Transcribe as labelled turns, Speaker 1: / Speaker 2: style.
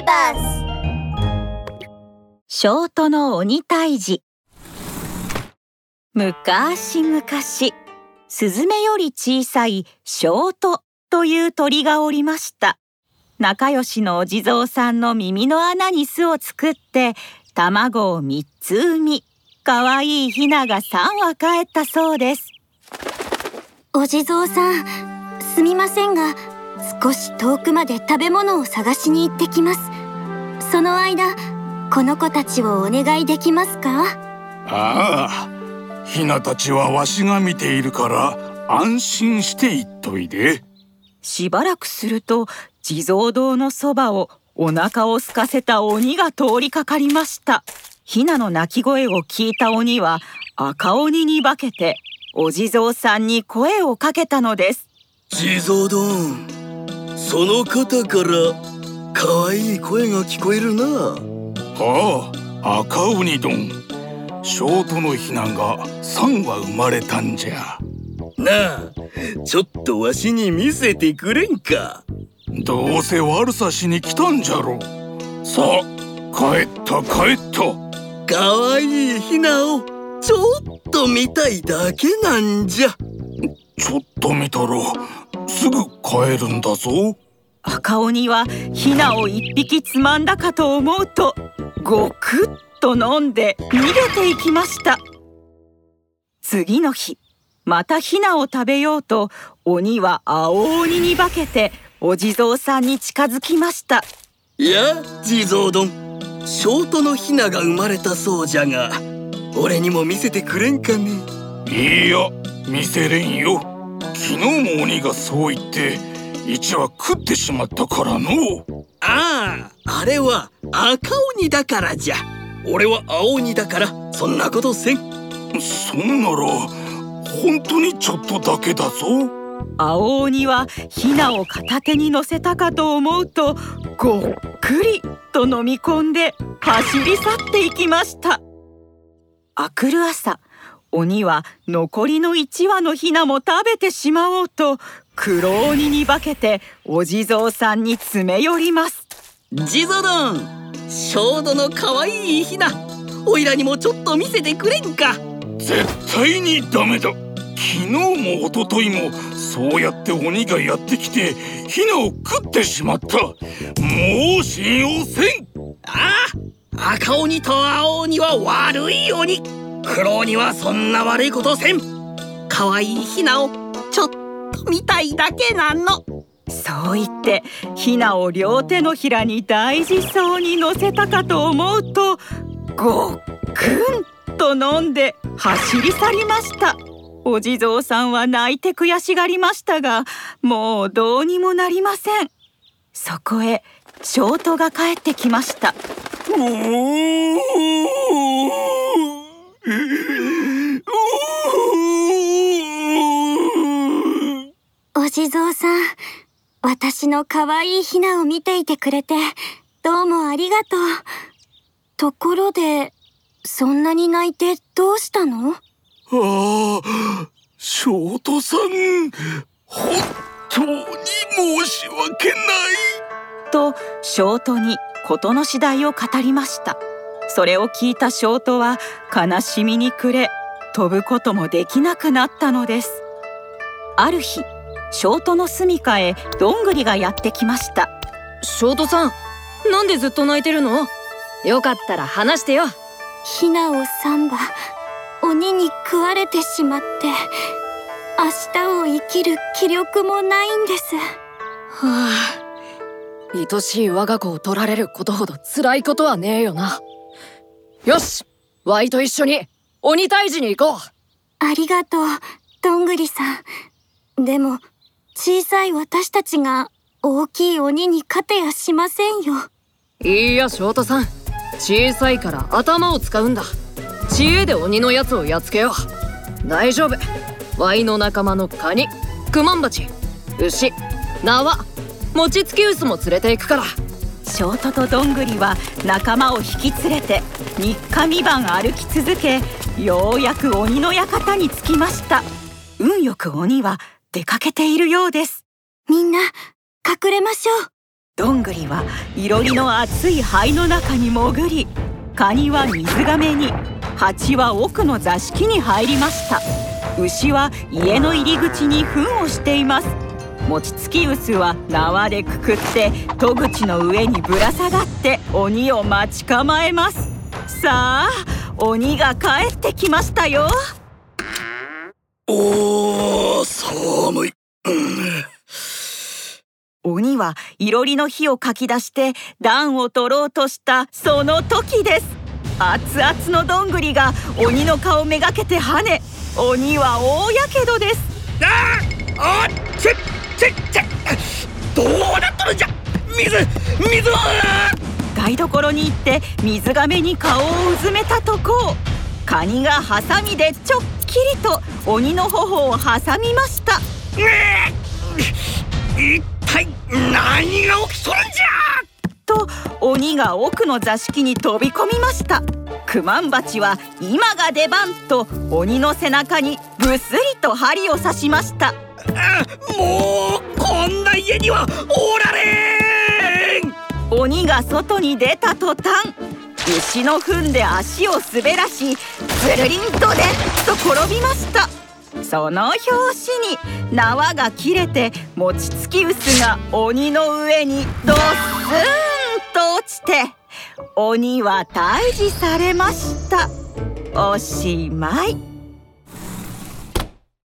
Speaker 1: ビバス
Speaker 2: ショートの鬼退治。昔々スズメより小さいショートという鳥がおりました。仲良しのお地蔵さんの耳の穴に巣を作って卵を3つ産み可愛いヒナが3羽帰ったそうです。
Speaker 3: お地蔵さんすみませんが少し遠くまで食べ物を探しに行ってきますその間この子たちをお願いできますか？
Speaker 4: ああヒナたちはわしが見ているから安心して言っといで。
Speaker 2: しばらくすると地蔵堂のそばをお腹を空かせた鬼が通りかかりました。ヒナの鳴き声を聞いた鬼は赤鬼に化けてお地蔵さんに声をかけたのです。
Speaker 5: 地蔵丼その方から可愛い声が聞こえるな。
Speaker 4: ああ赤鬼丼ショートのヒナが3羽生まれたんじゃ。
Speaker 5: なあちょっとわしに見せてくれんか。
Speaker 4: どうせ悪さしに来たんじゃろ。さあ帰った帰った。
Speaker 5: 可愛いヒナをちょっと見たいだけなんじゃ。
Speaker 4: ちょっと見たらすぐ帰るんだぞ
Speaker 2: 赤鬼はヒナを一匹つまんだかと思うとごくっと飲んで逃げていきました。次の日またヒナを食べようと鬼は青鬼に化けてお地蔵さんに近づきました。
Speaker 5: いや地蔵丼。ショートのヒナが生まれたそうじゃが俺にも見せてくれんかね。
Speaker 4: いいや見せれんよ。昨日も鬼がそう言って一羽食ってしまったからの。
Speaker 5: あああれは赤鬼だからじゃ。俺は青鬼だからそんなことせん。
Speaker 4: そんなら本当にちょっとだけだぞ。
Speaker 2: 青鬼はヒナを片手に乗せたかと思うとごっくりと飲み込んで走り去っていきました。あくる朝鬼は残りの1羽のヒナも食べてしまおうと黒鬼に化けてお地蔵さんに詰め寄ります。
Speaker 5: 地蔵丼ショートの可愛いヒナおいらにもちょっと見せてくれんか。
Speaker 4: 絶対にダメだ。昨日も一昨日もそうやって鬼がやってきてヒナを食ってしまった。もう信用せん。
Speaker 5: ああ赤鬼と青鬼は悪い鬼。黒鬼はそんな悪いことせん。可愛いヒナをちょっと見たいだけなの。
Speaker 2: そう言ってヒナを両手のひらに大事そうに乗せたかと思うとごっくんと飲んで走り去りました。お地蔵さんは泣いて悔しがりましたがもうどうにもなりません。そこへショートが帰ってきました。
Speaker 3: お地蔵さん私の可愛いヒナを見ていてくれてどうもありがとう。ところでそんなに泣いてどうしたの？
Speaker 4: ああショートさん本当に申し訳ない。
Speaker 2: とショートに事の次第を語りました。それを聞いたショートは悲しみに暮れ飛ぶこともできなくなったのです。ある日ショートの住処へどんぐりがやってきました。
Speaker 6: ショートさんなんでずっと泣いてるの？よかったら話してよ。
Speaker 3: ヒナを3羽鬼に食われてしまって明日を生きる気力もないんです。
Speaker 6: はあ愛しい我が子を取られることほど辛いことはねえよな。よしワイと一緒に鬼退治に行こう。
Speaker 3: ありがとうどんぐりさん。でも小さい私たちが大きい鬼に勝てやしませんよ。
Speaker 6: いいやショートさん。小さいから頭を使うんだ。知恵で鬼のやつをやっつけよう。大丈夫。ワイの仲間のカニクマンバチ牛縄餅つきウスも連れて行くから。
Speaker 2: ショートとどんぐりは仲間を引き連れて3日三晩歩き続けようやく鬼の館に着きました。運よく鬼は出かけているようです。
Speaker 3: みんな隠れましょう。
Speaker 2: どんぐりはいろりの厚い灰の中に潜りカニは水がめに蜂は奥の座敷に入りました。牛は家の入り口に糞をしています。餅つき臼は縄でくくって戸口の上にぶら下がって鬼を待ち構えます。さあ鬼が帰ってきましたよ。
Speaker 5: おー寒い、うん
Speaker 2: 鬼はいろりの火をかき出して暖を取ろうとしたその時です。熱々のどんぐりが鬼の顔めがけて跳ね鬼は大やけどです。
Speaker 5: ああちっちっちどうなっとるんじゃ。水水は
Speaker 2: 台所に行って水がめに顔をうずめたとこ。カニがハサミでちょっきりと鬼の頬を挟みました。
Speaker 5: ねえ一体何が起きとるんじゃ？
Speaker 2: と鬼が奥の座敷に飛び込みました。クマンバチは今が出番と鬼の背中にぐすりと針を刺しました。
Speaker 5: あもうこんな家にはおられん！
Speaker 2: 鬼が外に出た途端牛の糞で足を滑らしずるりんとでっと転びましたその拍子に縄が切れて餅つき臼が鬼の上にドッスンと落ちて鬼は退治されました。おしまい。